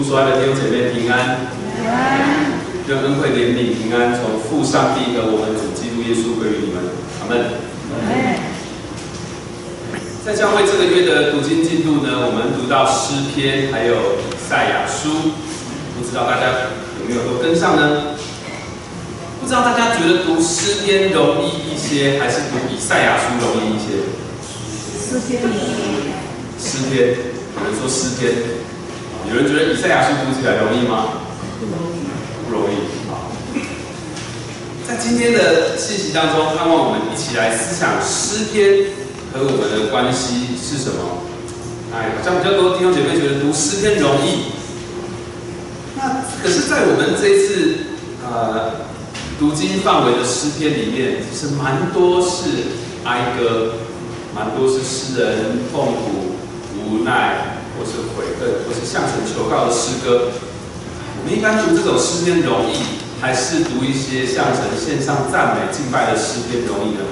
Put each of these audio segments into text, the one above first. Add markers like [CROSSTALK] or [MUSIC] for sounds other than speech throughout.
主所爱的弟兄姐妹平安，愿恩惠怜悯平安从父上帝和我们主基督耶稣归于你们，阿门。在教会这个月的读经进度呢，我们读到诗篇，还有以赛亚书，不知道大家有没有都跟上呢？不知道大家觉得读诗篇容易一些，还是读以赛亚书容易一些？诗篇容易。诗篇，有人说诗篇，有人觉得以赛亚书读起来容易吗？不容易。不容易。好，在今天的信息当中，盼望我们一起来思想诗篇和我们的关系是什么。哎，好像比较多弟兄姐妹觉得读诗篇容易，那可是，在我们这一次呃读经范围的诗篇里面，其实蛮多是哀歌，蛮多是诗人痛苦。无奈，或是悔恨，或是向神求告的诗歌，我们一般读这种诗篇容易，还是读一些向神献上赞美敬拜的诗篇容易呢？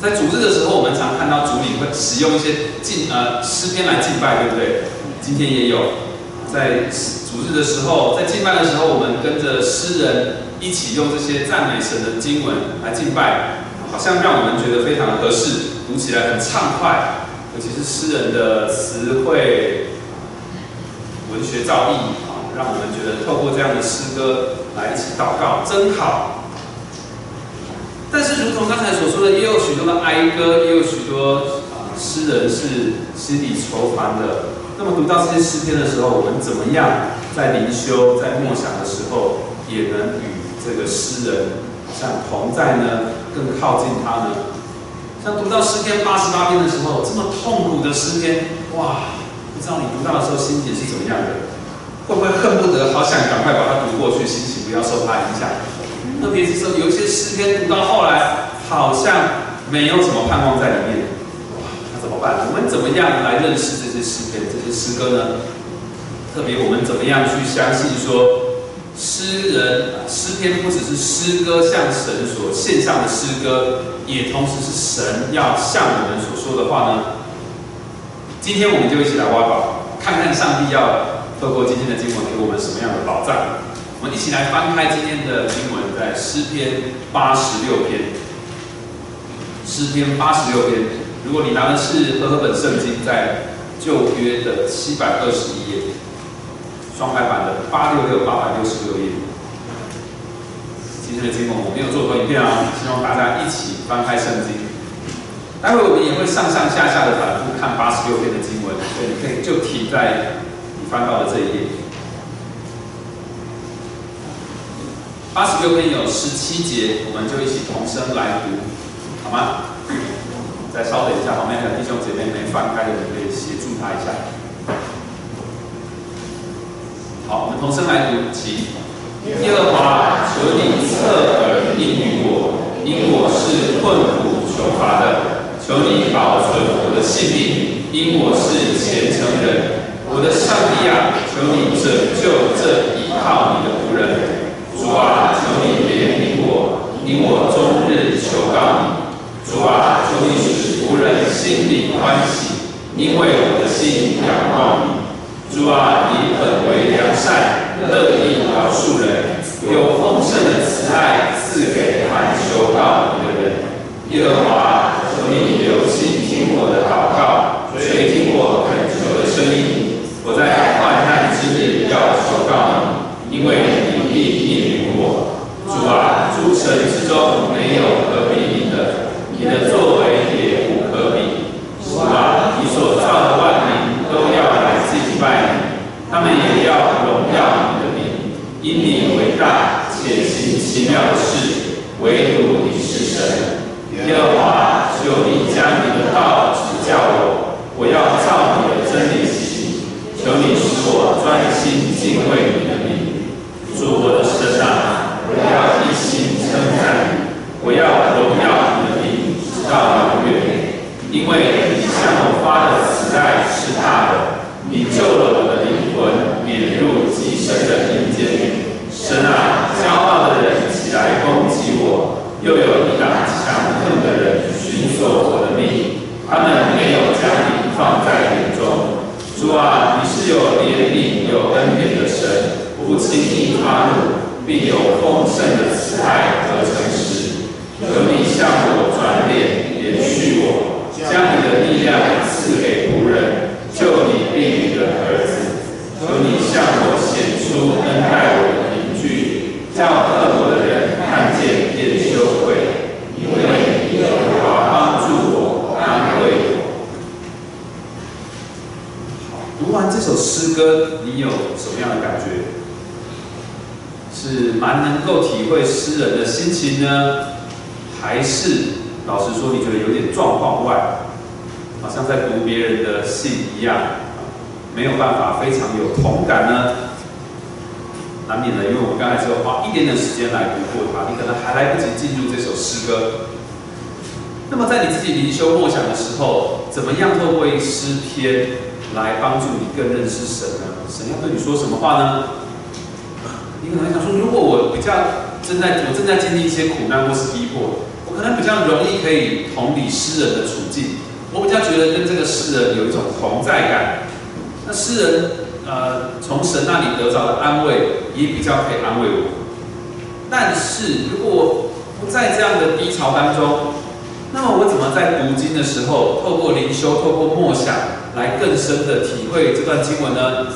在主日的时候，我们常看到主领会使用一些敬呃诗篇来敬拜，对不对？今天也有，在主日的时候，在敬拜的时候，我们跟着诗人一起用这些赞美神的经文来敬拜，好像让我们觉得非常合适，读起来很畅快。尤其是诗人的词汇、文学造诣啊，让我们觉得透过这样的诗歌来一起祷告，真好。但是，如同刚才所说的，也有许多的哀歌，也有许多啊诗人是心里愁烦的。那么，读到这些诗篇的时候，我们怎么样在灵修、在默想的时候，也能与这个诗人像同在呢？更靠近他呢？像读到诗篇八十八篇的时候，这么痛苦的诗篇，哇！不知道你读到的时候心情是怎么样的？会不会恨不得好想赶快把它读过去，心情不要受它影响？特别是说有一些诗篇读到后来，好像没有什么盼望在里面，那怎么办？我们怎么样来认识这些诗篇、这些诗歌呢？特别我们怎么样去相信说？诗人诗篇不只是诗歌向神所献上的诗歌，也同时是神要向我们所说的话呢。今天我们就一起来挖宝，看看上帝要透过今天的经文给我们什么样的宝藏。我们一起来翻开今天的经文，在诗篇八十六篇。诗篇八十六篇，如果你拿的是和合本圣经，在旧约的七百二十一页。双排版的八六六八百六十六页，今天的经文我没有做投影片啊，希望大家一起翻开圣经。待会我们也会上上下下的反复看八十六篇的经文，所以你可以就停在你翻到的这一页。八十六篇有十七节，我们就一起同声来读，好吗？再稍等一下，旁边的弟兄姐妹没翻开的，可以协助他一下。好，我们同声来读，起。耶和华，求你侧耳应允我，因我是困苦求乏的。求你保存我的性命，因我是虔诚人。我的上帝啊，求你拯救这依靠你的仆人。主啊，求你怜悯我，因我终日求告你。主啊，求你使仆人心里欢喜，因为我的心仰望你。主啊，你本为良善，乐意饶恕人，有丰盛的慈爱赐给凡求告你的人。耶和华，你留心听我的祷告，垂听我恳求的声音。我在患难之日要求告你，因为你必应允我。主啊，诸神之中没有可比你的，你的作为也无可比。主啊，你所造的万民都要来。拜你，他们也要荣耀你的名，因你伟大且行奇妙的事，唯独你是神。耶和华，的安慰，也比较可以安慰我。但是如果我不在这样的低潮当中，那么我怎么在读经的时候，透过灵修，透过默想？来更深的体会这段经文呢？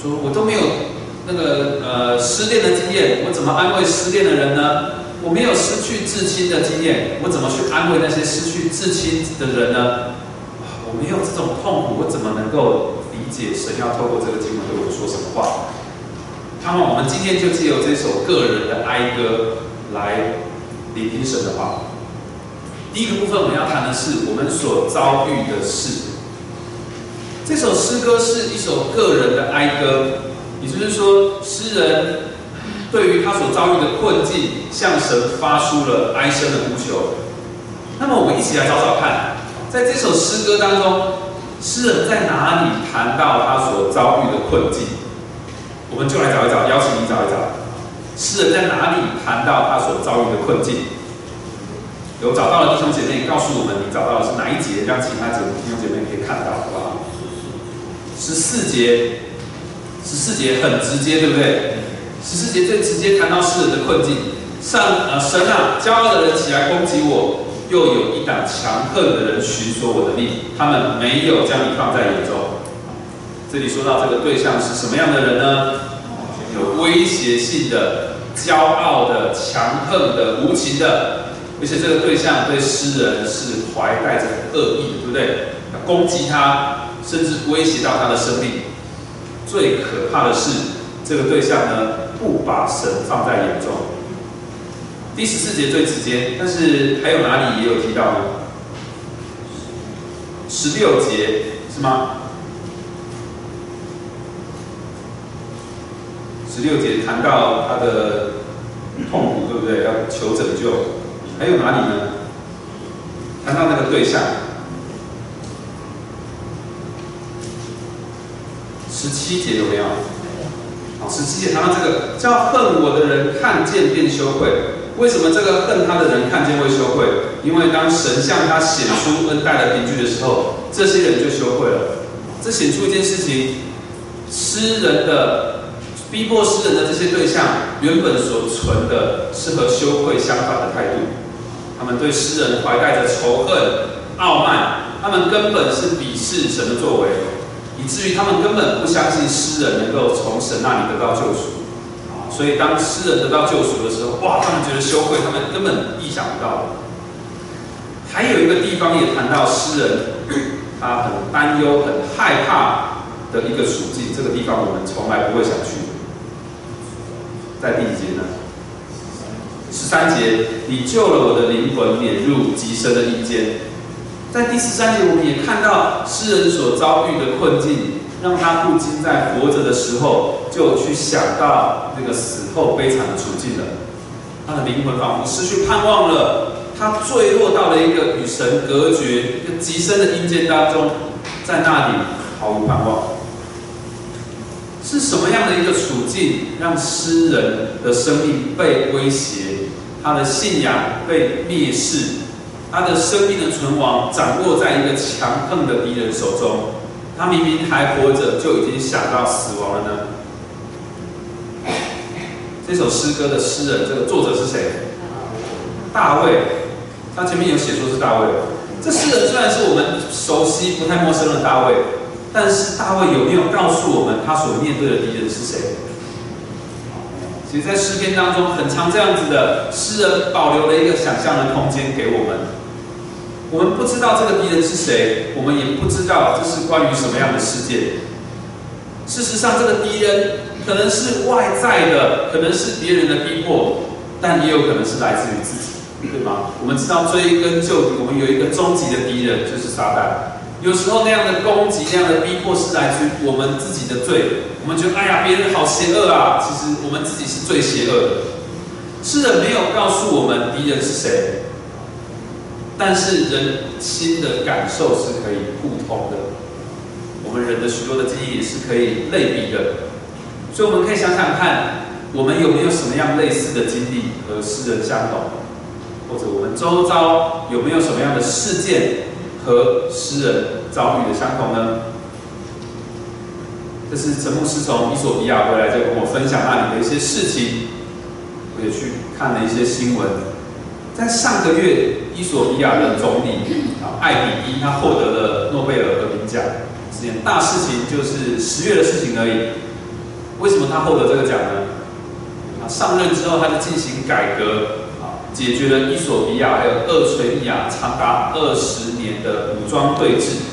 说我都没有那个呃失恋的经验，我怎么安慰失恋的人呢？我没有失去至亲的经验，我怎么去安慰那些失去至亲的人呢？我没有这种痛苦，我怎么能够理解神要透过这个经文对我说什么话？那么我们今天就借由这首个人的哀歌来聆听神的话。第一个部分我们要谈的是我们所遭遇的事。这首诗歌是一首个人的哀歌，也就是说，诗人对于他所遭遇的困境，向神发出了哀声的呼求。那么，我们一起来找找看，在这首诗歌当中，诗人在哪里谈到他所遭遇的困境？我们就来找一找，邀请你找一找，诗人在哪里谈到他所遭遇的困境？有找到的弟兄姐妹，告诉我们你找到的是哪一节，让其他姐弟兄姐妹可以看到，好不好？十四节，十四节很直接，对不对？十四节最直接谈到诗人的困境。上呃，神啊，骄傲的人起来攻击我，又有一党强横的人寻索我的命，他们没有将你放在眼中。这里说到这个对象是什么样的人呢？有威胁性的、骄傲的、强横的、无情的，而且这个对象对诗人是怀带着恶意，对不对？攻击他。甚至威胁到他的生命。最可怕的是，这个对象呢，不把神放在眼中。第十四节最直接，但是还有哪里也有提到呢？十六节是吗？十六节谈到他的痛苦，对不对？要求拯救。还有哪里呢？谈到那个对象。十七节有没有？好，十七节谈到这个叫恨我的人看见便羞愧。为什么这个恨他的人看见会羞愧？因为当神向他显出恩待的凭据的时候，这些人就羞愧了。这显出一件事情：诗人的逼迫诗人的这些对象，原本所存的是和羞愧相反的态度。他们对诗人怀带着仇恨、傲慢，他们根本是鄙视神的作为。以至于他们根本不相信诗人能够从神那里得到救赎，所以当诗人得到救赎的时候，哇，他们觉得羞愧，他们根本意想不到。还有一个地方也谈到诗人，他很担忧、很害怕的一个处境，这个地方我们从来不会想去。在第几节呢？十三节，你救了我的灵魂，免入极深的阴间。在第十三节，我们也看到诗人所遭遇的困境，让他不禁在活着的时候就去想到那个死后悲惨的处境了。他的灵魂仿佛失去盼望了，他坠落到了一个与神隔绝、一个极深的阴间当中，在那里毫无盼望。是什么样的一个处境，让诗人的生命被威胁，他的信仰被蔑视？他的生命的存亡掌握在一个强横的敌人手中，他明明还活着，就已经想到死亡了呢？这首诗歌的诗人，这个作者是谁？大卫。他前面有写说是大卫。这诗人虽然是我们熟悉、不太陌生的大卫，但是大卫有没有告诉我们他所面对的敌人是谁？其实，在诗篇当中，很长这样子的诗人保留了一个想象的空间给我们。我们不知道这个敌人是谁，我们也不知道这是关于什么样的事件。事实上，这个敌人可能是外在的，可能是别人的逼迫，但也有可能是来自于自己，对吗？我们知道追根究底，我们有一个终极的敌人，就是撒旦。有时候那样的攻击、那样的逼迫，是来自于我们自己的罪。我们觉得，哎呀，别人好邪恶啊！其实我们自己是最邪恶的。诗人没有告诉我们敌人是谁，但是人心的感受是可以互通的。我们人的许多的经历是可以类比的，所以我们可以想想看，我们有没有什么样类似的经历和诗人相同，或者我们周遭有没有什么样的事件？和诗人遭遇的相同呢？这是陈牧师从伊索比亚回来，就跟我分享那里的一些事情。我也去看了一些新闻。在上个月，伊索比亚的总理啊艾比伊他获得了诺贝尔和平奖，这件大事情就是十月的事情而已。为什么他获得这个奖呢？啊上任之后，他就进行改革。啊解决了伊索比亚还有厄垂利亚长达二十年的武装对峙，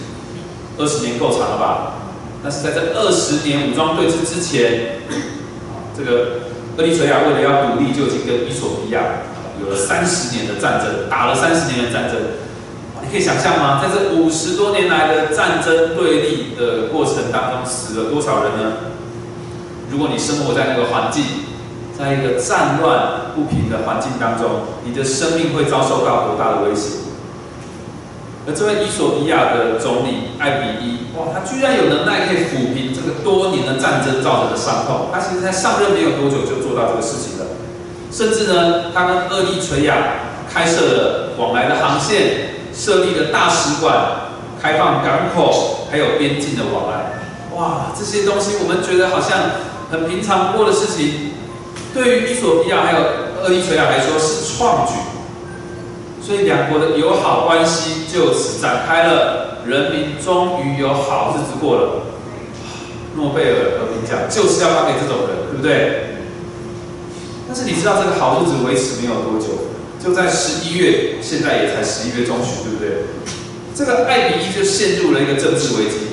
二十年够长了吧？但是在这二十年武装对峙之前，这个厄立垂亚为了要独立，就已经跟伊索比亚有了三十年的战争，打了三十年的战争。你可以想象吗？在这五十多年来的战争对立的过程当中，死了多少人呢？如果你生活在那个环境，在一个战乱不平的环境当中，你的生命会遭受到多大的威胁？而这位伊索比亚的总理艾比伊，哇，他居然有能耐可以抚平这个多年的战争造成的伤痛。他其实，在上任没有多久就做到这个事情。甚至呢，他跟厄立垂亚开设了往来的航线，设立了大使馆，开放港口，还有边境的往来。哇，这些东西我们觉得好像很平常不过的事情。对于伊索比亚还有厄立垂亚来说是创举，所以两国的友好关系就此展开了，人民终于有好日子过了。诺贝尔和平奖就是要发给这种人，对不对？但是你知道这个好日子维持没有多久，就在十一月，现在也才十一月中旬，对不对？这个艾比伊就陷入了一个政治危机。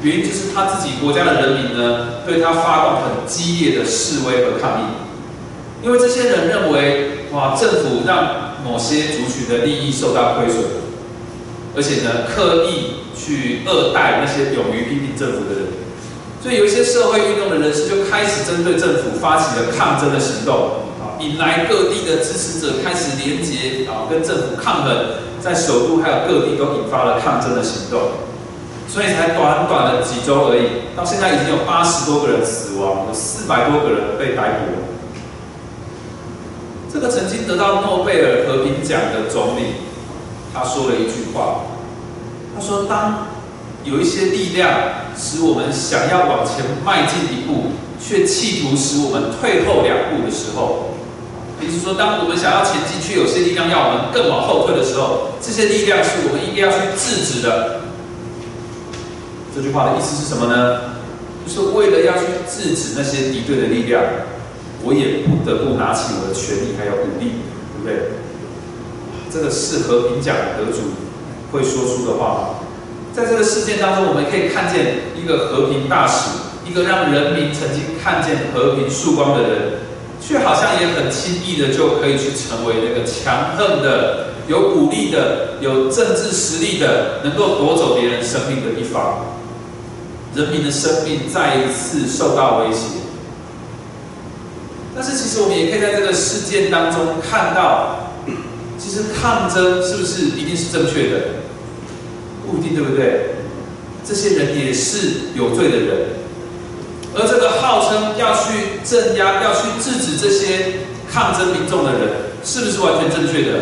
原因就是他自己国家的人民呢，对他发动很激烈的示威和抗议，因为这些人认为，哇，政府让某些族群的利益受到亏损，而且呢，刻意去恶待那些勇于批评政府的人，所以有一些社会运动的人士就开始针对政府发起了抗争的行动，啊，引来各地的支持者开始联结，啊，跟政府抗衡，在首都还有各地都引发了抗争的行动。所以才短短的几周而已，到现在已经有八十多个人死亡，有四百多个人被逮捕了。这个曾经得到诺贝尔和平奖的总理，他说了一句话，他说：“当有一些力量使我们想要往前迈进一步，却企图使我们退后两步的时候，也就是说，当我们想要前进，却有些力量要我们更往后退的时候，这些力量是我们应该要去制止的。”这句话的意思是什么呢？就是为了要去制止那些敌对的力量，我也不得不拿起我的权力还有武力，对不对？这个是和平奖得主会说出的话？在这个事件当中，我们可以看见一个和平大使，一个让人民曾经看见和平曙光的人，却好像也很轻易的就可以去成为那个强横的、有武力的、有政治实力的，能够夺走别人生命的一方。人民的生命再一次受到威胁，但是其实我们也可以在这个事件当中看到，其实抗争是不是一定是正确的？不一定，对不对？这些人也是有罪的人，而这个号称要去镇压、要去制止这些抗争民众的人，是不是完全正确的？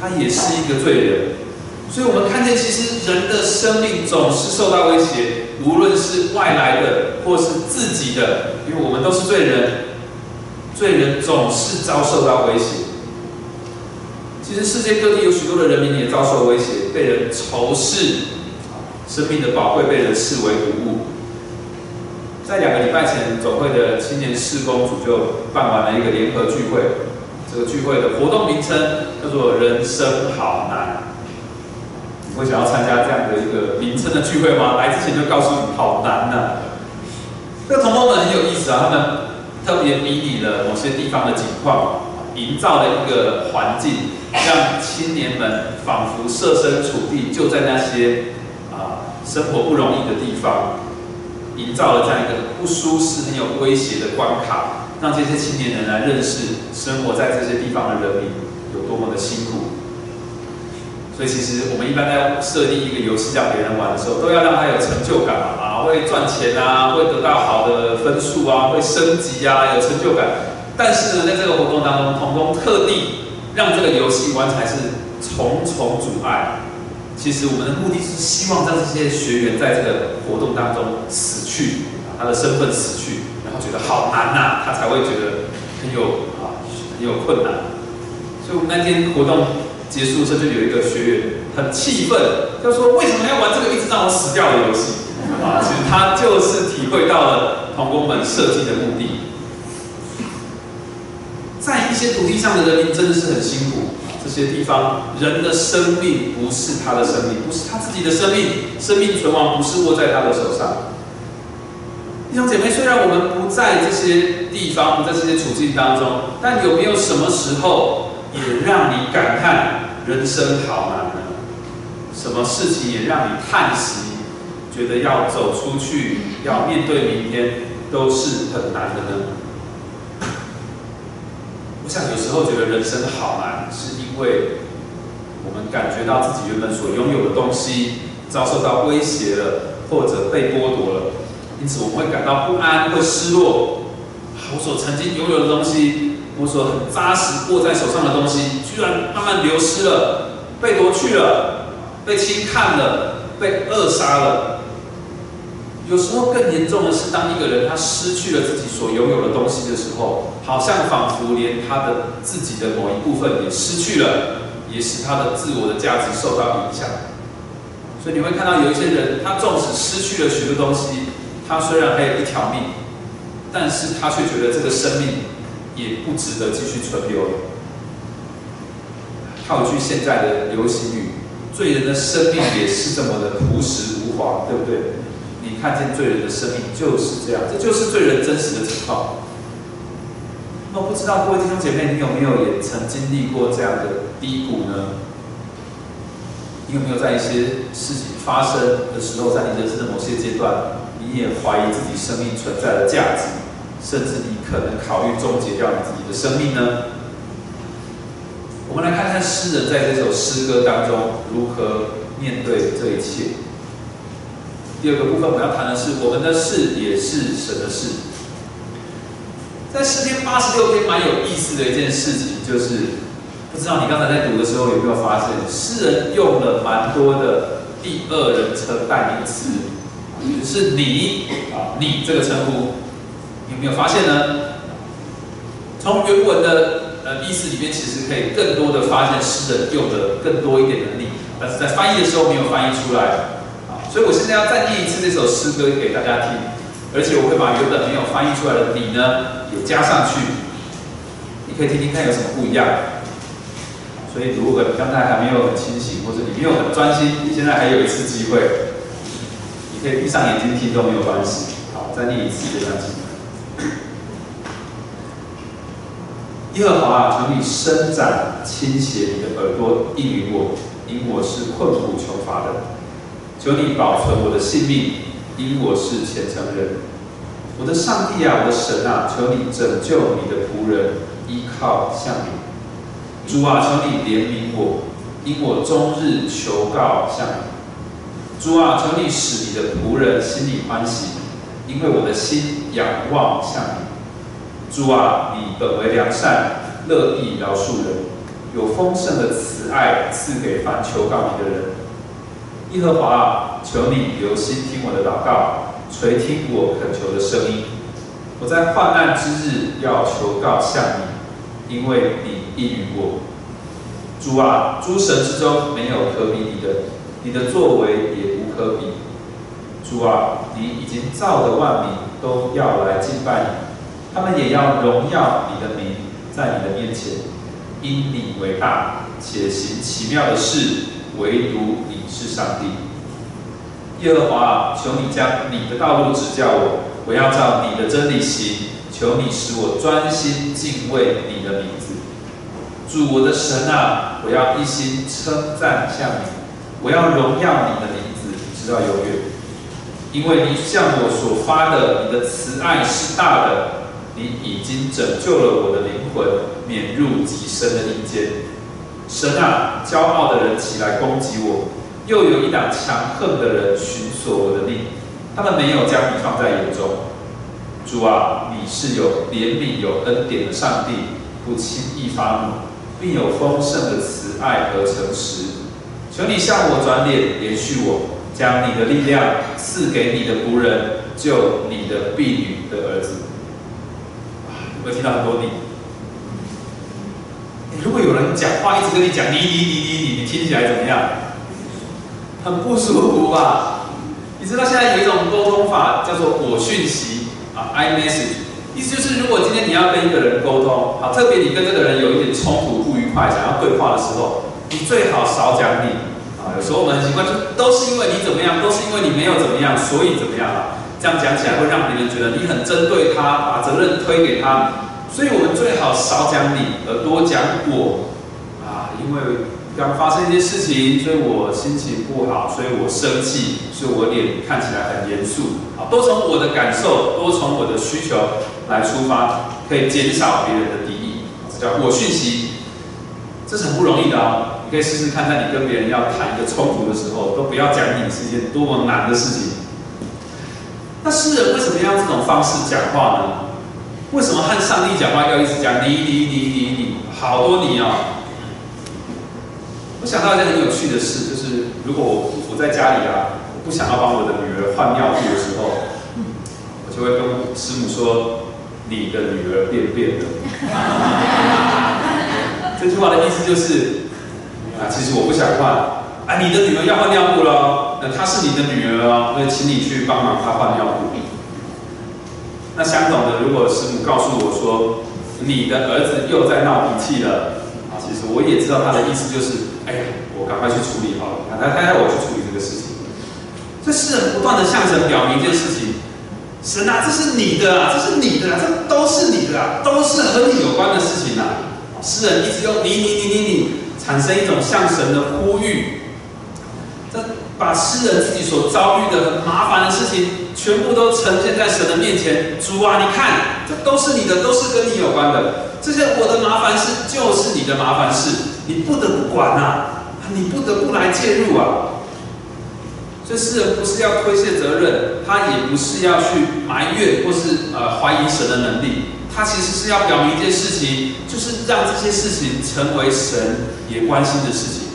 他也是一个罪人。所以我们看见，其实人的生命总是受到威胁。无论是外来的或是自己的，因为我们都是罪人，罪人总是遭受到威胁。其实世界各地有许多的人民也遭受威胁，被人仇视，生命的宝贵被人视为无物。在两个礼拜前，总会的青年事工组就办完了一个联合聚会，这个聚会的活动名称叫做“人生好难”。你会想要参加这样的一个名称的聚会吗？来之前就告诉你好难呐。这个同胞们很有意思啊，他们特别比拟了某些地方的景况，营造了一个环境，让青年们仿佛设身处地就在那些啊生活不容易的地方，营造了这样一个不舒适、很有威胁的关卡，让这些青年人来认识生活在这些地方的人民有多么的辛苦。所以其实我们一般在设定一个游戏让别人玩的时候，都要让他有成就感，啊，会赚钱啊，会得到好的分数啊，会升级啊，有成就感。但是呢，在这个活动当中，童工特地让这个游戏玩起来是重重阻碍。其实我们的目的是希望让这些学员在这个活动当中死去，他的身份死去，然后觉得好难呐，他才会觉得很有啊很有困难。所以我们那天活动。结束时就有一个学员很气愤，就说：“为什么要玩这个一直让我死掉的游戏？”啊，其实他就是体会到了童工们设计的目的。在一些土地上的人民真的是很辛苦，这些地方人的生命不是他的生命，不是他自己的生命，生命存亡不是握在他的手上。弟兄姐妹，虽然我们不在这些地方，不在这些处境当中，但有没有什么时候？也让你感叹人生好难呢？什么事情也让你叹息，觉得要走出去，要面对明天，都是很难的呢？我想有时候觉得人生好难，是因为我们感觉到自己原本所拥有的东西遭受到威胁了，或者被剥夺了，因此我们会感到不安，会失落。我所曾经拥有的东西。我所很扎实握在手上的东西，居然慢慢流失了，被夺去了，被轻看了，被扼杀了。有时候更严重的是，当一个人他失去了自己所拥有的东西的时候，好像仿佛连他的自己的某一部分也失去了，也使他的自我的价值受到影响。所以你会看到有一些人，他纵使失去了许多东西，他虽然还有一条命，但是他却觉得这个生命。也不值得继续存留了。套句现在的流行语，罪人的生命也是这么的朴实无华，对不对？你看见罪人的生命就是这样，这就是罪人真实的情况。那不知道各位弟兄姐妹，你有没有也曾经历过这样的低谷呢？你有没有在一些事情发生的时候，在你人生的某些阶段，你也怀疑自己生命存在的价值？甚至你可能考虑终结掉你自己的生命呢？我们来看看诗人在这首诗歌当中如何面对这一切。第二个部分我要谈的是，我们的事也是神的事。在诗篇八十六篇蛮有意思的一件事情，就是不知道你刚才在读的时候有没有发现，诗人用了蛮多的第二人称代名词，是你啊，你这个称呼。有没有发现呢？从原文的呃意思里面，其实可以更多的发现诗人用的更多一点的你，但是在翻译的时候没有翻译出来。所以我现在要再念一次这首诗歌给大家听，而且我会把原本没有翻译出来的你呢也加上去，你可以听听看有什么不一样。所以如果你刚才还没有很清醒，或者你没有很专心，你现在还有一次机会，你可以闭上眼睛听都没有关系。好，再念一次这段经。耶和华啊，求你伸展、倾斜你的耳朵，应允我，因我是困苦求乏的。求你保存我的性命，因我是虔诚人。我的上帝啊，我的神啊，求你拯救你的仆人，依靠向你。主啊，求你怜悯我，因我终日求告向你。主啊，求你使你的仆人心里欢喜，因为我的心仰望向你。主啊，你本为良善，乐意饶恕人，有丰盛的慈爱赐给凡求告你的人。耶和华，求你留心听我的祷告，垂听我恳求的声音。我在患难之日要求告向你，因为你应允我。主啊，诸神之中没有可比你的，你的作为也无可比。主啊，你已经造的万民都要来敬拜你，他们也要荣耀你的名，在你的面前，因你为大，且行奇妙的事，唯独你是上帝。耶和华，求你将你的道路指教我，我要照你的真理行。求你使我专心敬畏你的名字。主我的神啊，我要一心称赞向你，我要荣耀你的名字，直到永远。因为你向我所发的，你的慈爱是大的，你已经拯救了我的灵魂，免入极深的阴间。神啊，骄傲的人起来攻击我，又有一党强横的人寻索我的命，他们没有将你放在眼中。主啊，你是有怜悯、有恩典的上帝，不轻易发怒，并有丰盛的慈爱和诚实。求你向我转脸，连续我。将你的力量赐给你的仆人，救你的婢女的儿子。有没有听到很多你？如果有人讲话一直跟你讲你你你你你，你听起来怎么样？很不舒服吧？你知道现在有一种沟通法叫做我讯息啊，I message，意思就是如果今天你要跟一个人沟通，好，特别你跟这个人有一点冲突、不愉快，想要对话的时候，你最好少讲你。有时候我们很习惯，就都是因为你怎么样，都是因为你没有怎么样，所以怎么样啊？这样讲起来会让别人觉得你很针对他，把责任推给他。所以我们最好少讲你，而多讲我啊，因为刚发生一些事情，所以我心情不好，所以我生气，所以我脸看起来很严肃。啊，多从我的感受，多从我的需求来出发，可以减少别人的敌意。这叫我讯息，这是很不容易的啊。你可以试试看，在你跟别人要谈一个冲突的时候，都不要讲你是一件多么难的事情。那诗人为什么要用这种方式讲话呢？为什么和上帝讲话要一直讲你你你你你好多你哦？我想到一件很有趣的事，就是如果我我在家里啊，我不想要帮我的女儿换尿布的时候，我就会跟师母说：“你的女儿便便了。[LAUGHS] ”这句话的意思就是。啊，其实我不想换啊！你的女儿要换尿布了，那她是你的女儿哦，那请你去帮忙她换尿布。那相同的，如果师母告诉我说你的儿子又在闹脾气了，啊，其实我也知道他的意思就是，哎呀，我赶快去处理好了，他他要我去处理这个事情。这诗人不断的向神表明一件事情：神啊，这是你的啊，这是你的啊，这都是你的啊，都是和你有关的事情啊。诗人一直用你你你你你。产生一种向神的呼吁，把诗人自己所遭遇的麻烦的事情，全部都呈现在神的面前。主啊，你看，这都是你的，都是跟你有关的。这些我的麻烦事，就是你的麻烦事，你不得不管啊，你不得不来介入啊。这诗人不是要推卸责任，他也不是要去埋怨或是呃怀疑神的能力。他其实是要表明一件事情，就是让这些事情成为神也关心的事情。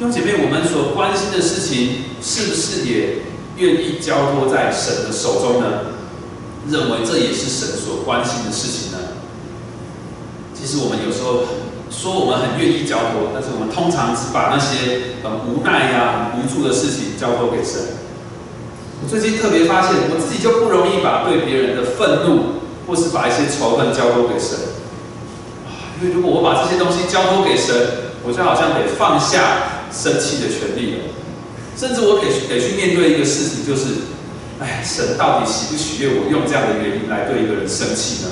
弟兄姐妹，我们所关心的事情，是不是也愿意交托在神的手中呢？认为这也是神所关心的事情呢？其实我们有时候说我们很愿意交托，但是我们通常只把那些很无奈呀、很无助的事情交托给神。我最近特别发现，我自己就不容易把对别人的愤怒，或是把一些仇恨交托给神。因为如果我把这些东西交托给神，我就好像得放下生气的权利了。甚至我得得去面对一个事情，就是，哎，神到底喜不喜悦我用这样的原因来对一个人生气呢？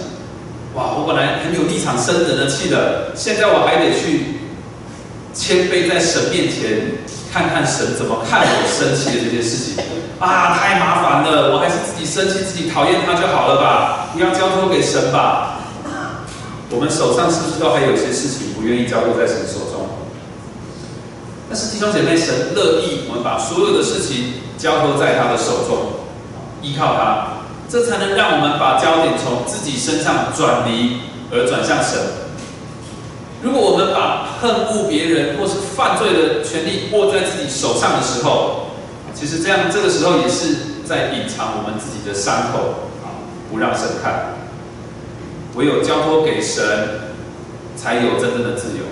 哇，我本来很有立场生人的气的，现在我还得去谦卑在神面前，看看神怎么看我生气的这件事情。啊，太麻烦了，我还是自己生气、自己讨厌他就好了吧？不要交托给神吧。我们手上是不是都还有些事情不愿意交托在神手？但是弟兄姐妹，神乐意我们把所有的事情交托在他的手中，依靠他，这才能让我们把焦点从自己身上转离，而转向神。如果我们把恨恶别人或是犯罪的权利握在自己手上的时候，其实这样，这个时候也是在隐藏我们自己的伤口啊，不让神看。唯有交托给神，才有真正的自由。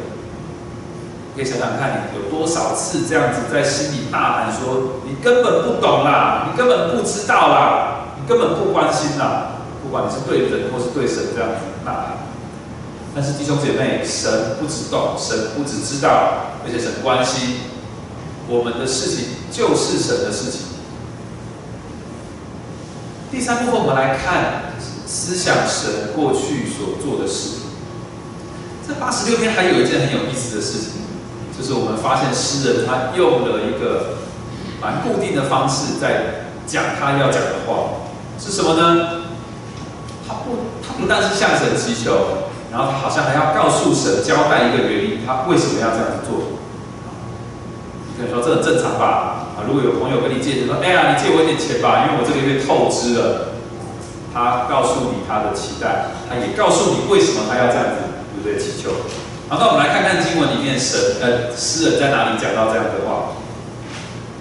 可以想想看，你有多少次这样子在心里大喊说：“你根本不懂啦，你根本不知道啦，你根本不关心啦。”不管你是对人或是对神这样子呐喊。但是弟兄姐妹，神不只懂，神不只知道，而且神关心我们的事情，就是神的事情。第三部分，我们来看思想神过去所做的事。这八十六篇还有一件很有意思的事情，就是我们发现诗人他用了一个蛮固定的方式在讲他要讲的话，是什么呢？他不，他不但是向神祈求，然后好像还要告诉神交代一个原因，他为什么要这样子做？你可以说这很正常吧？啊，如果有朋友跟你借钱说，哎呀，你借我一点钱吧，因为我这个月透支了。他告诉你他的期待，他也告诉你为什么他要这样子，对不对？祈求。好，那我们来看看经文里面神呃诗人在哪里讲到这样的话。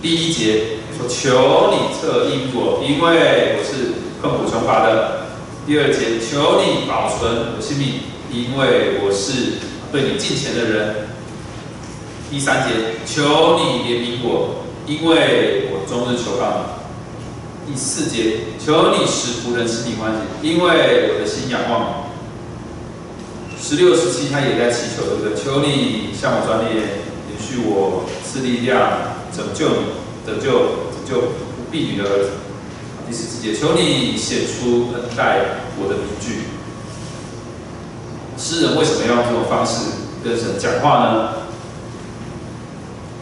第一节说：“求你测因果，因为我是困苦穷乏的。”第二节：“求你保存我性命，因为我是对你尽钱的人。”第三节：“求你怜悯我。”因为我终日求告你。第四节，求你使仆人心里欢喜，因为我的心仰望你。十六、十七，他也在祈求，对不对？求你向我转脸，延续我，赐力量，拯救你，拯救拯救不婢女的儿子。第十四节，求你显出恩待我的名句。诗人为什么要用这种方式跟神讲话呢？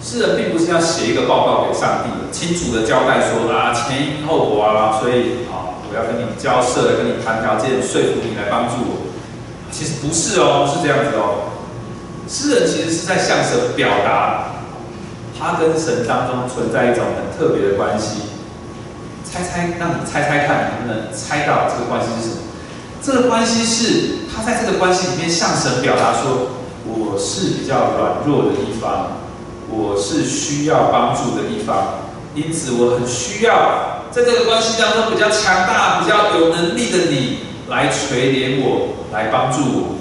诗人并不是要写一个报告给上帝，清楚的交代说啊前因后果啊，所以啊我要跟你交涉，跟你谈条件，说服你来帮助我。其实不是哦，不是这样子哦。诗人其实是在向神表达，他跟神当中存在一种很特别的关系。猜猜，让你猜猜看，能不能猜到这个关系是什么？这个关系是他在这个关系里面向神表达说，我是比较软弱的一方。我是需要帮助的一方，因此我很需要在这个关系当中比较强大、比较有能力的你来垂怜我，来帮助我。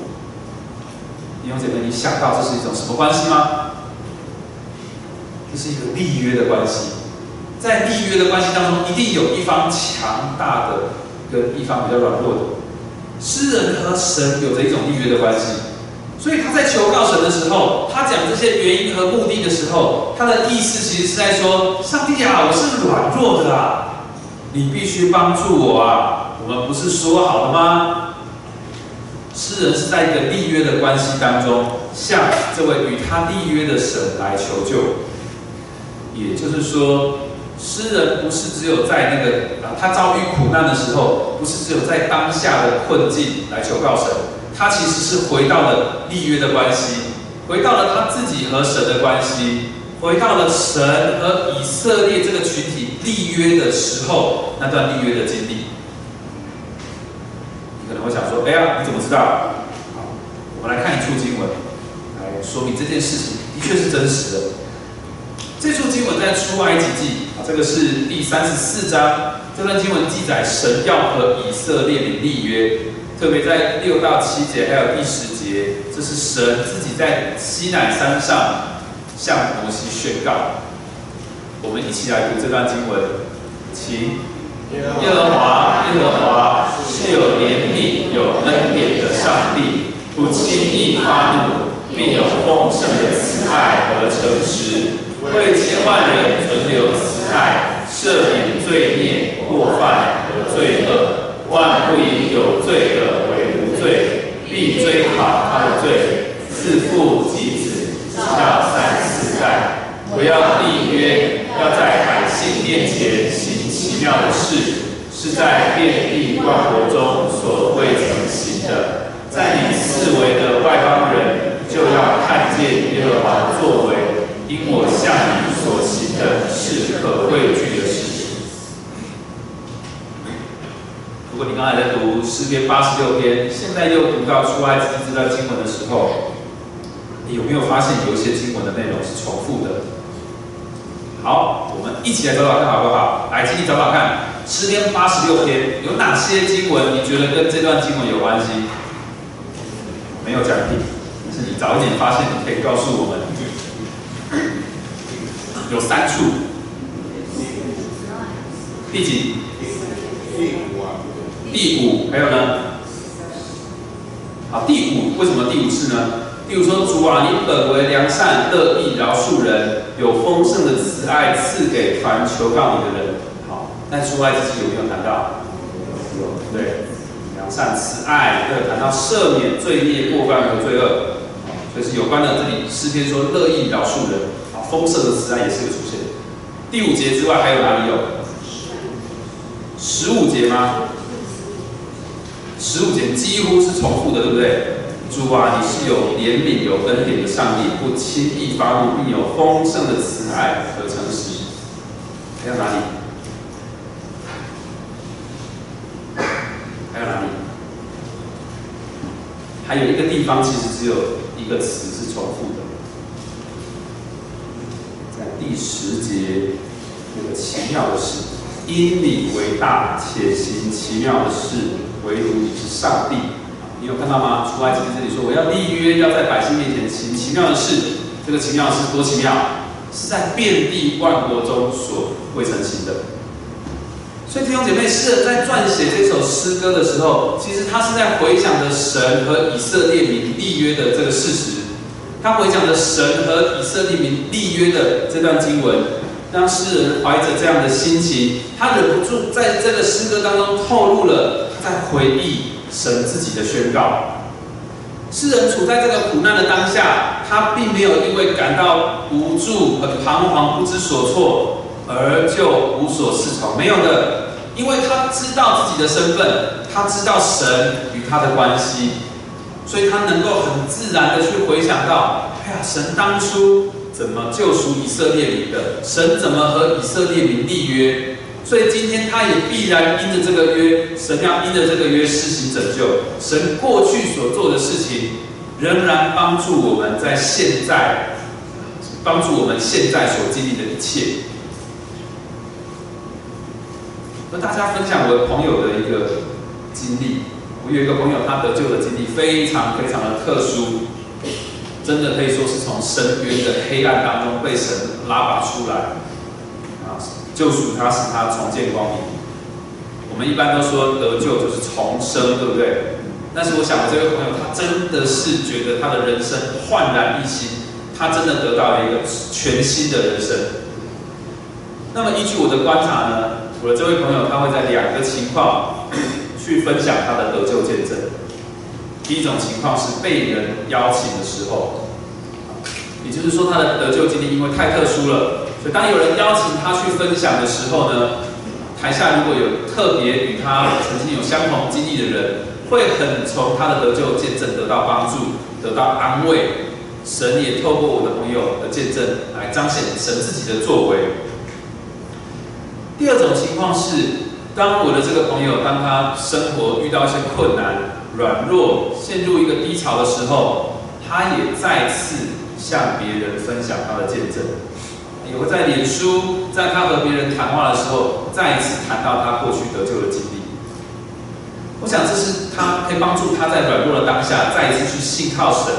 弟兄姐妹，你想到这是一种什么关系吗？这是一个立约的关系，在立约的关系当中，一定有一方强大的，跟一方比较软弱的。诗人和神有着一种立约的关系。所以他在求告神的时候，他讲这些原因和目的的时候，他的意思其实是在说：上帝啊，我是软弱的啊，你必须帮助我啊！我们不是说好了吗？诗人是在一个立约的关系当中，向这位与他立约的神来求救。也就是说，诗人不是只有在那个啊，他遭遇苦难的时候，不是只有在当下的困境来求告神。他其实是回到了立约的关系，回到了他自己和神的关系，回到了神和以色列这个群体立约的时候那段立约的经历。我想说：“哎呀，你怎么知道？”好，我们来看一处经文，来说明这件事情的确是真实的。这处经文在出埃及记啊，这个是第三十四章。这段经文记载神要和以色列民立约。特别在六到七节，还有第十节，这是神自己在西乃山上向摩西宣告。我们一起来读这段经文，请耶和华，耶和华是有怜悯、有恩典的上帝，不轻易发怒，并有丰盛的慈爱和诚实，为千万人存留慈爱，赦免罪孽、过犯和罪恶。万不以有罪的为无罪，必追讨他的罪，自父及子，直到三四代。不要立约，要在百姓面前奇妙的事，是在遍地万国中所未曾行的。在你四围的外邦人，就要看见耶和华的作为，因我向你所行的是可畏惧的事。如果你刚才在读诗篇八十六篇，现在又读到出埃及这段经文的时候，你有没有发现有一些经文的内容是重复的？好，我们一起来找找看好不好？来，请你找找看，十篇八十六篇有哪些经文你觉得跟这段经文有关系？没有奖品，是你早一点发现，你可以告诉我们。有三处，第几？第五，第五还有呢？好，第五，为什么第五次呢？第五说，主啊，你本为良善，乐意饶恕人，有丰盛的慈爱赐给凡求告你的人。好，那出爱自己有没有谈到？有，对，良善、慈爱，还有谈到赦免罪孽、过犯和罪恶。好，这是有关的。这里诗篇说乐意饶恕人，好，丰盛的慈爱也是有出现。第五节之外还有哪里有？十五节吗？十五节几乎是重复的，对不对？主啊，你是有怜悯、有恩典的上帝，不轻易发怒，并有丰盛的慈爱和诚实。还有哪里？还有哪里？还有一个地方，其实只有一个词是重复的，在第十节那个奇妙的事，因你为大，且行奇妙的事。唯独你是上帝，你有看到吗？出埃及记这里说，我要立约，要在百姓面前行奇妙的事。这个奇妙的事多奇妙，是在遍地万国中所未曾行的。所以弟兄姐妹，诗人在撰写这首诗歌的时候，其实他是在回想着神和以色列民立约的这个事实。他回想着神和以色列民立约的这段经文，让诗人怀着这样的心情，他忍不住在这个诗歌当中透露了。在回忆神自己的宣告，世人处在这个苦难的当下，他并没有因为感到无助很彷徨、不知所措而就无所适从，没有的，因为他知道自己的身份，他知道神与他的关系，所以他能够很自然的去回想到，哎呀，神当初怎么救赎以色列民的？神怎么和以色列民立约？所以今天他也必然因着这个约，神要因着这个约施行拯救。神过去所做的事情，仍然帮助我们在现在，帮助我们现在所经历的一切。和大家分享我的朋友的一个经历。我有一个朋友，他得救的经历非常非常的特殊，真的可以说是从深渊的黑暗当中被神拉拔出来。啊救赎他，使他重见光明。我们一般都说得救就是重生，对不对？但是我想，我这位朋友他真的是觉得他的人生焕然一新，他真的得到了一个全新的人生。那么依据我的观察呢，我的这位朋友他会在两个情况 [COUGHS] 去分享他的得救见证。第一种情况是被人邀请的时候，也就是说他的得救经历因为太特殊了。所以，当有人邀请他去分享的时候呢，台下如果有特别与他曾经有相同经历的人，会很从他的得救见证得到帮助，得到安慰。神也透过我的朋友的见证来彰显神自己的作为。第二种情况是，当我的这个朋友当他生活遇到一些困难、软弱、陷入一个低潮的时候，他也再次向别人分享他的见证。也会在脸书，在他和别人谈话的时候，再一次谈到他过去得救的经历。我想这是他可以帮助他在软弱的当下，再一次去信靠神，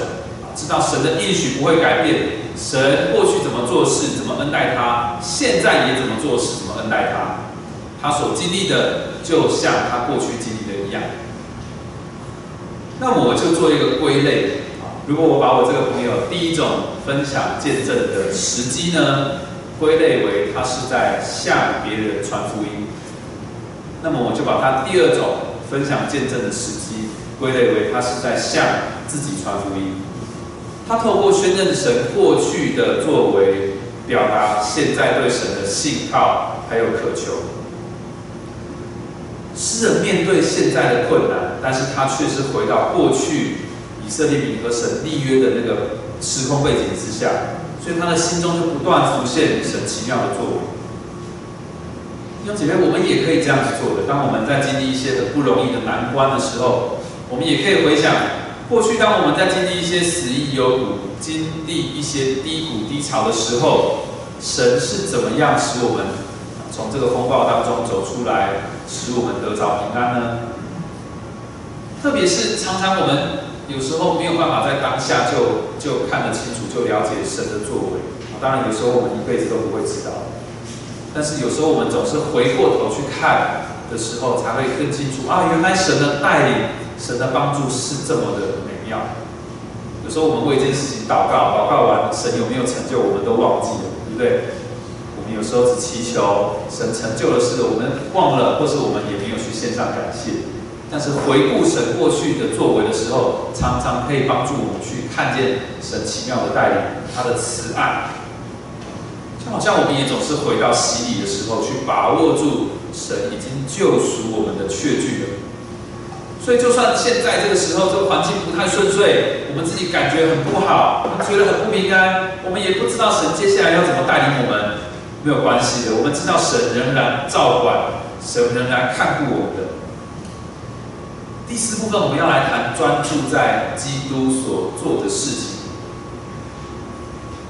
知道神的应许不会改变。神过去怎么做事，怎么恩待他，现在也怎么做事，怎么恩待他。他所经历的，就像他过去经历的一样。那我就做一个归类。如果我把我这个朋友第一种分享见证的时机呢，归类为他是在向别人传福音，那么我就把他第二种分享见证的时机归类为他是在向自己传福音。他透过宣认神过去的作为，表达现在对神的信靠还有渴求。诗人面对现在的困难，但是他却是回到过去。以色列民和神立约的那个时空背景之下，所以他的心中就不断浮现神奇妙的作为。弟兄姐妹，我们也可以这样子做的。当我们在经历一些很不容易的难关的时候，我们也可以回想过去，当我们在经历一些死意幽谷、经历一些低谷低潮的时候，神是怎么样使我们从这个风暴当中走出来，使我们得着平安呢？特别是常常我们有时候没有办法在当下就就看得清楚，就了解神的作为。当然，有时候我们一辈子都不会知道，但是有时候我们总是回过头去看的时候，才会更清楚啊，原来神的带领、神的帮助是这么的美妙。有时候我们为一件事情祷告，祷告完神有没有成就，我们都忘记了，对不对？我们有时候只祈求神成就的事，我们忘了，或是我们也没有去献上感谢。但是回顾神过去的作为的时候，常常可以帮助我们去看见神奇妙的带领，他的慈爱。就好像我们也总是回到洗礼的时候，去把握住神已经救赎我们的确据了。所以，就算现在这个时候这个环境不太顺遂，我们自己感觉很不好，我们觉得很不平安，我们也不知道神接下来要怎么带领我们，没有关系的。我们知道神仍然照管，神仍然看顾我们的。第四部分我们要来谈专注在基督所做的事情。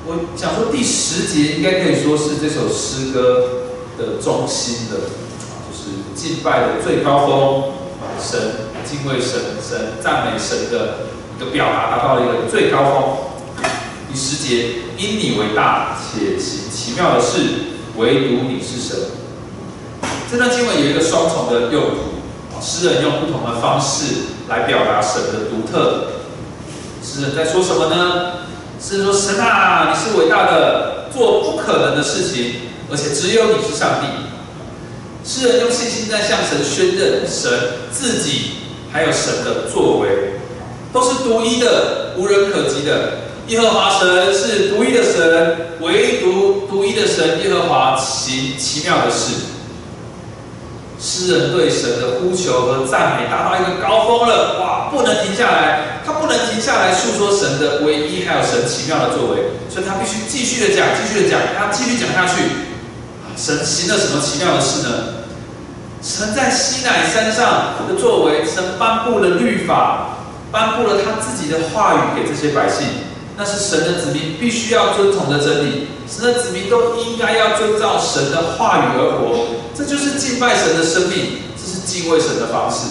我想说第十节应该可以说是这首诗歌的中心的，就是敬拜的最高峰，神敬畏神，神赞美神的一个表达，达到了一个最高峰。第十节，因你为大，且行奇妙的事，唯独你是神。这段经文有一个双重的用途。诗人用不同的方式来表达神的独特。诗人在说什么呢？诗人说：“神啊，你是伟大的，做不可能的事情，而且只有你是上帝。”诗人用信心在向神宣认，神自己还有神的作为，都是独一的、无人可及的。耶和华神是独一的神，唯独独一的神耶和华行奇妙的事。诗人对神的呼求和赞美达到一个高峰了，哇，不能停下来，他不能停下来诉说神的唯一，还有神奇妙的作为，所以他必须继续的讲，继续的讲，他继续讲下去。神行了什么奇妙的事呢？神在西乃山上的作为，神颁布了律法，颁布了他自己的话语给这些百姓，那是神的子民必须要遵从的真理，神的子民都应该要遵照神的话语而活。这就是敬拜神的生命，这是敬畏神的方式。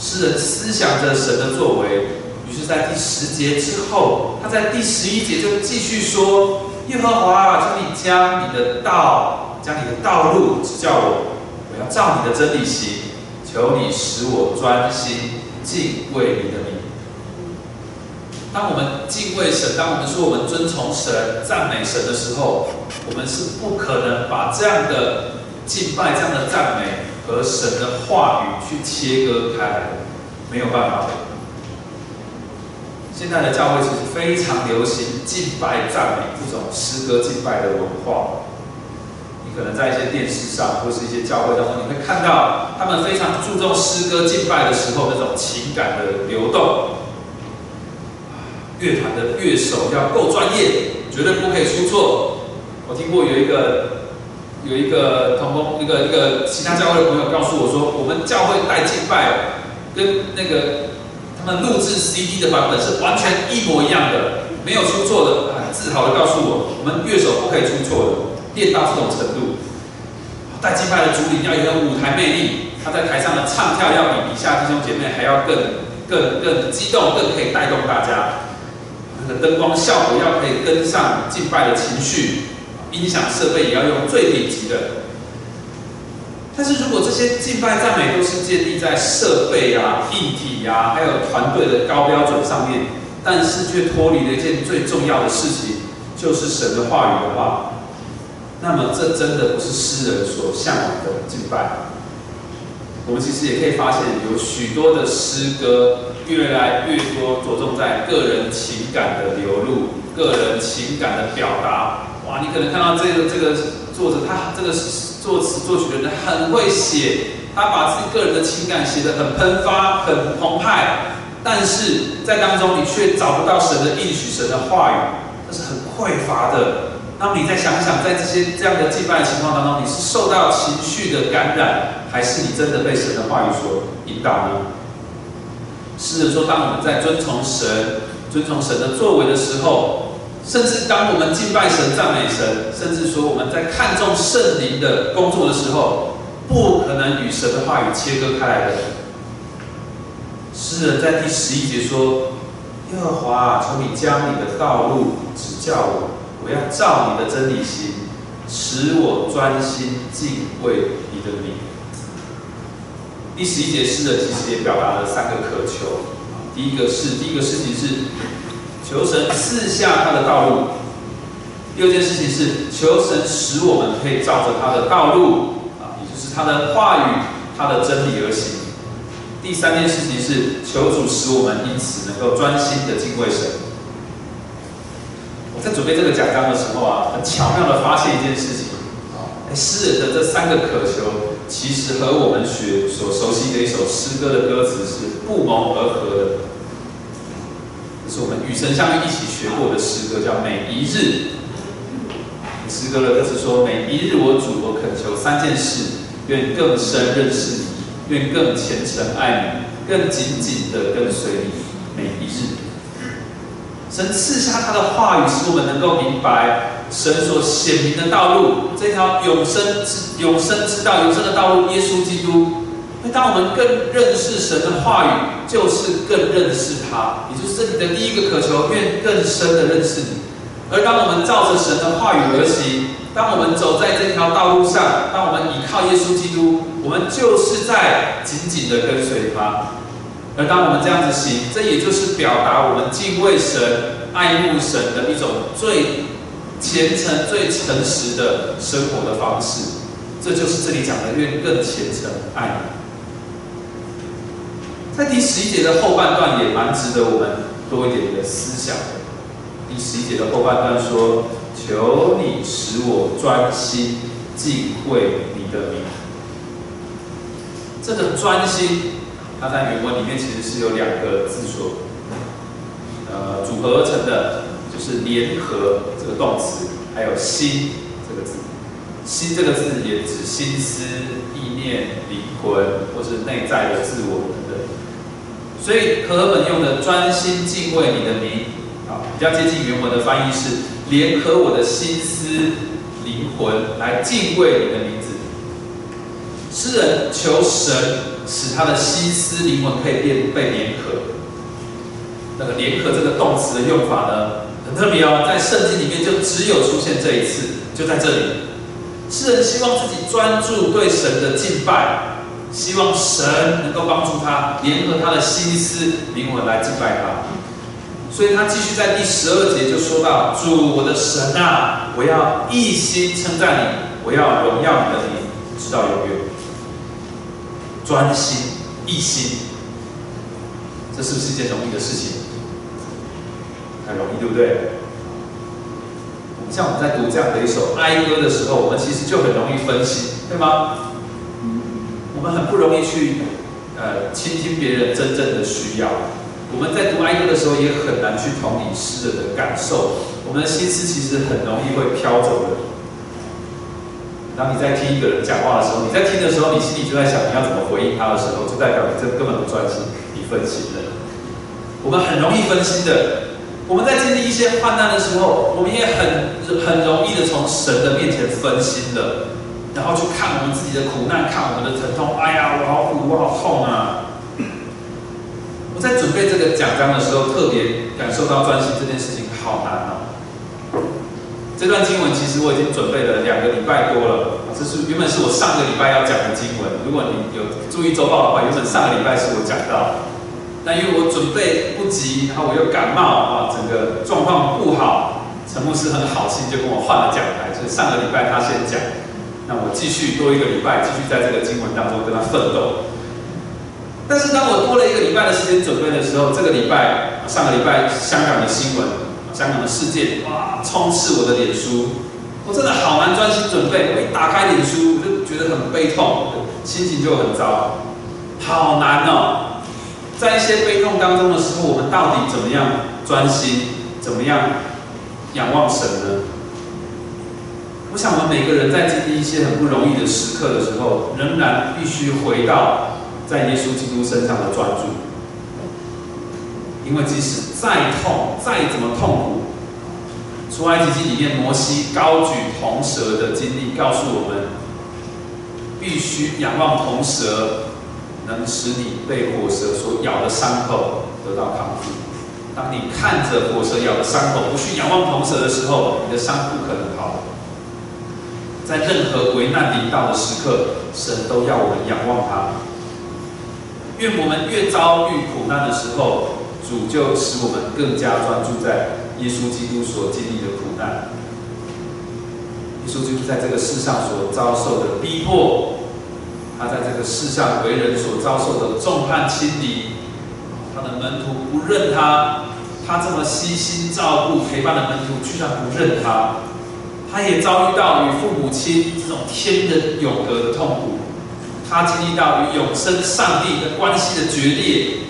诗人思想着神的作为，于是，在第十节之后，他在第十一节就继续说：“耶和华，求你将你的道，将你的道路指教我，我要照你的真理行。求你使我专心敬畏你的名。”当我们敬畏神，当我们说我们遵从神、赞美神的时候，我们是不可能把这样的。敬拜这样的赞美和神的话语去切割开来，没有办法。现在的教会其实非常流行敬拜赞美这种诗歌敬拜的文化。你可能在一些电视上或是一些教会当中，你会看到他们非常注重诗歌敬拜的时候那种情感的流动。乐团的乐手要够专业，绝对不可以出错。我听过有一个。有一个同工，一个一个其他教会的朋友告诉我说，我们教会带敬拜跟那个他们录制 CD 的版本是完全一模一样的，没有出错的。很自豪的告诉我，我们乐手不可以出错的，练到这种程度。带敬拜的主领要有舞台魅力，他在台上的唱跳要比底下弟兄姐妹还要更更更激动，更可以带动大家。那个灯光效果要可以跟上敬拜的情绪。音响设备也要用最顶级的，但是如果这些敬拜赞美都是建立在设备啊、硬体啊，还有团队的高标准上面，但是却脱离了一件最重要的事情，就是神的话语的话，那么这真的不是诗人所向往的敬拜。我们其实也可以发现，有许多的诗歌越来越多着重在个人情感的流露、个人情感的表达。哇，你可能看到这个这个作者，他这个作词作曲的人很会写，他把自己个人的情感写得很喷发、很澎湃，但是在当中你却找不到神的应许、神的话语，这是很匮乏的。那么你再想想，在这些这样的敬拜情况当中，你是受到情绪的感染，还是你真的被神的话语所引导呢？诗人说，当我们在遵从神、遵从神的作为的时候。甚至当我们敬拜神、赞美神，甚至说我们在看重圣灵的工作的时候，不可能与神的话语切割开来的。诗人在第十一节说：“耶和华，求你将你的道路指教我，我要照你的真理行，使我专心敬畏你的名。”第十一节诗人其实也表达了三个渴求。第一个是，第一个事情是求神赐下他的道路；第二件事情是求神使我们可以照着他的道路啊，也就是他的话语、他的真理而行；第三件事情是求主使我们因此能够专心的敬畏神。我在准备这个讲章的时候啊，很巧妙的发现一件事情啊，诗人的这三个渴求。其实和我们学所熟悉的一首诗歌的歌词是不谋而合的。我们与神相遇一起学过的诗歌，叫《每一日》。诗歌的歌词说：“每一日，我主，我恳求三件事：愿更深认识你，愿更虔诚爱你，更紧紧的跟随你。每一日，神赐下他的话语，使我们能够明白。”神所显明的道路，这条永生之永生之道，永生的道路，耶稣基督。那当我们更认识神的话语，就是更认识他，也就是这里的第一个渴求，愿更深的认识你。而当我们照着神的话语而行，当我们走在这条道路上，当我们依靠耶稣基督，我们就是在紧紧的跟随他。而当我们这样子行，这也就是表达我们敬畏神、爱慕神的一种最。虔诚最诚实的生活的方式，这就是这里讲的愿更虔诚爱。在第十一节的后半段也蛮值得我们多一点的思想的。第十一节的后半段说：“求你使我专心敬畏你的名。”这个专心，它在原文里面其实是有两个字所呃组合而成的。就是联合这个动词，还有心这个字，心这个字也指心思、意念、灵魂，或是内在的自我。所以和合本用的专心敬畏你的名，啊，比较接近原文的翻译是联合我的心思、灵魂来敬畏你的名字。诗人求神使他的心思、灵魂可以变被联合。那个联合这个动词的用法呢？很特别哦，在圣经里面就只有出现这一次，就在这里。诗人希望自己专注对神的敬拜，希望神能够帮助他联合他的心思灵魂来敬拜他。所以他继续在第十二节就说到：“主我的神啊，我要一心称赞你，我要荣耀你的名，直到永远。”专心一心，这是不是一件容易的事情？很容易，对不对？像我们在读这样的一首哀歌的时候，我们其实就很容易分心，对吗？我们很不容易去呃倾听别人真正的需要。我们在读哀歌的时候，也很难去同理诗人的感受。我们的心思其实很容易会飘走的。当你在听一个人讲话的时候，你在听的时候，你心里就在想你要怎么回应他的时候，就代表你这根本不专心，你分心了。我们很容易分心的。我们在经历一些患难的时候，我们也很很容易的从神的面前分心了，然后去看我们自己的苦难，看我们的疼痛。哎呀，我好苦，我好痛啊！我在准备这个讲章的时候，特别感受到专心这件事情好难哦。这段经文其实我已经准备了两个礼拜多了，这是原本是我上个礼拜要讲的经文。如果你有注意周报的话，原本上个礼拜是我讲到。但因为我准备不及，然后我又感冒啊，整个状况不好。陈牧师很好心就跟我换了讲台，就是上个礼拜他先讲，那我继续多一个礼拜，继续在这个经文当中跟他奋斗。但是当我多了一个礼拜的时间准备的时候，这个礼拜上个礼拜香港的新闻，香港的事件哇，充斥我的脸书，我真的好难专心准备。我一打开脸书，我就觉得很悲痛，心情就很糟，好难哦。在一些悲痛当中的时候，我们到底怎么样专心？怎么样仰望神呢？我想，我们每个人在经历一些很不容易的时刻的时候，仍然必须回到在耶稣基督身上的专注。因为即使再痛，再怎么痛苦，出埃及记里面摩西高举铜蛇的经历，告诉我们，必须仰望铜蛇，能使你被火蛇所咬的伤口得到康复。当你看着火蛇咬的伤口，不去仰望铜蛇的时候，你的伤不可能好。在任何危难临到的时刻，神都要我们仰望他。愿我们越遭遇苦难的时候，主就使我们更加专注在耶稣基督所经历的苦难。耶稣基督在这个世上所遭受的逼迫，他在这个世上为人所遭受的众叛亲离，他的门徒不认他。他这么悉心照顾陪伴的门徒，居然不认他；他也遭遇到与父母亲这种天人永隔的痛苦；他经历到与永生上帝的关系的决裂；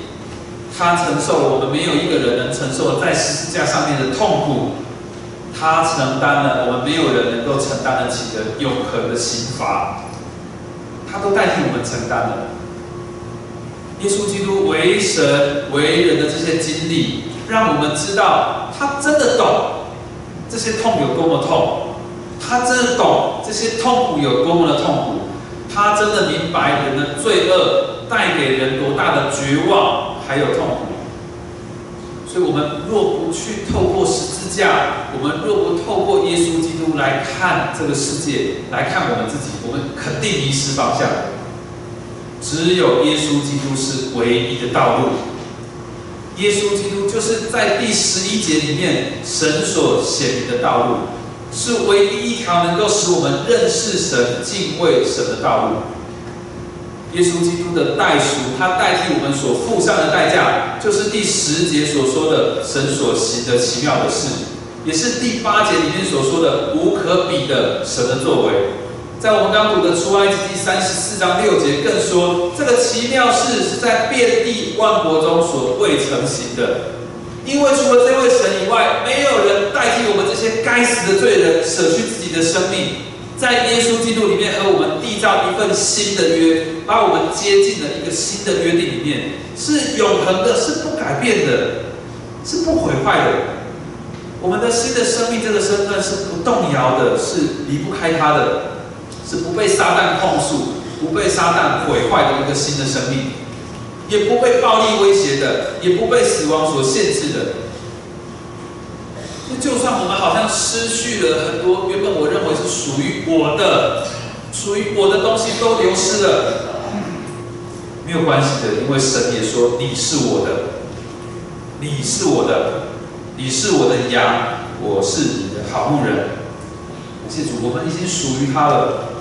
他承受了我们没有一个人能承受在十字架上面的痛苦；他承担了我们没有人能够承担得起的永恒的刑罚；他都代替我们承担了。耶稣基督为神为人的这些经历。让我们知道，他真的懂这些痛有多么痛，他真的懂这些痛苦有多么的痛苦，他真的明白人的罪恶带给人多大的绝望还有痛苦。所以，我们若不去透过十字架，我们若不透过耶稣基督来看这个世界，来看我们自己，我们肯定迷失方向。只有耶稣基督是唯一的道路。耶稣基督就是在第十一节里面神所显明的道路，是唯一一条能够使我们认识神、敬畏神的道路。耶稣基督的代赎，他代替我们所付上的代价，就是第十节所说的神所行的奇妙的事，也是第八节里面所说的无可比的神的作为。在我们刚读的出埃及记三十四章六节，更说这个奇妙事是在遍地万国中所未成行的，因为除了这位神以外，没有人代替我们这些该死的罪人舍去自己的生命，在耶稣基督里面和我们缔造一份新的约，把我们接进了一个新的约定里面，是永恒的，是不改变的，是不毁坏的。我们的新的生命这个身份是不动摇的，是离不开他的。是不被撒旦控诉、不被撒旦毁坏的一个新的生命，也不被暴力威胁的，也不被死亡所限制的。就算我们好像失去了很多原本我认为是属于我的、属于我的东西都流失了，没有关系的，因为神也说你是我的，你是我的，你是我的羊，我是你的好牧人。谢主，我们已经属于他了。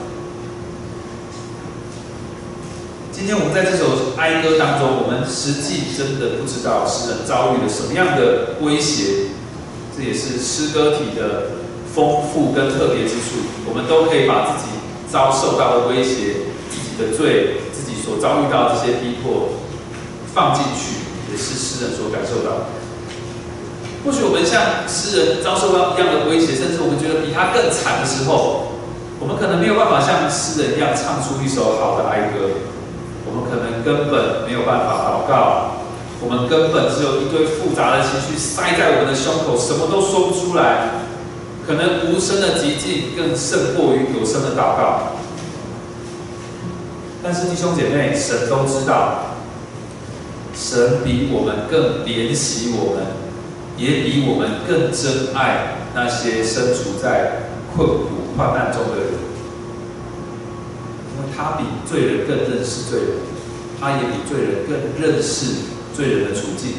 今天我们在这首哀歌当中，我们实际真的不知道诗人遭遇了什么样的威胁，这也是诗歌体的丰富跟特别之处。我们都可以把自己遭受到的威胁、自己的罪、自己所遭遇到这些逼迫放进去，也是诗人所感受到。或许我们像诗人遭受到一样的威胁，甚至我们觉得比他更惨的时候，我们可能没有办法像诗人一样唱出一首好的哀歌。我们可能根本没有办法祷告，我们根本只有一堆复杂的情绪塞在我们的胸口，什么都说不出来。可能无声的寂静更胜过于有声的祷告。但是弟兄姐妹，神都知道，神比我们更怜惜我们，也比我们更珍爱那些身处在困苦患难中的。他比罪人更认识罪人，他也比罪人更认识罪人的处境，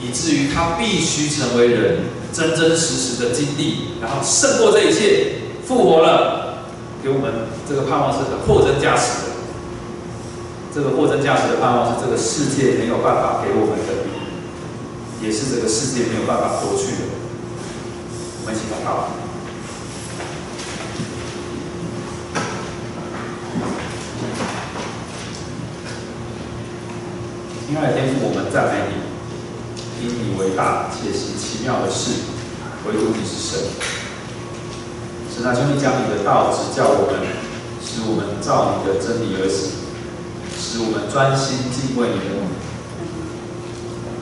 以至于他必须成为人，真真实实的经历，然后胜过这一切，复活了，给我们这个盼望是很货真价实的。这个货真价实的盼望是这个世界没有办法给我们的，也是这个世界没有办法夺去的。我们一起祷告。亲爱的天父，我们赞美你，因你为大且行奇妙的事，唯独你是神。神啊，求你将你的道指教我们，使我们照你的真理而行，使我们专心敬畏你的。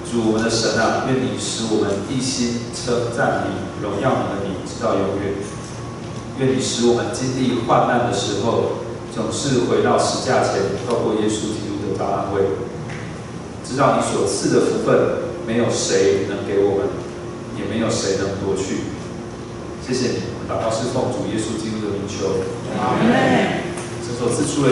主我们的神啊，愿你使我们一心称赞你，荣耀你的名，直到永远。愿你使我们经历患难的时候，总是回到十架前，透过耶稣基督得到安慰。知道你所赐的福分，没有谁能给我们，也没有谁能夺去。谢谢你，祷告是奉主耶稣基督的名求。阿门。这所赐出的。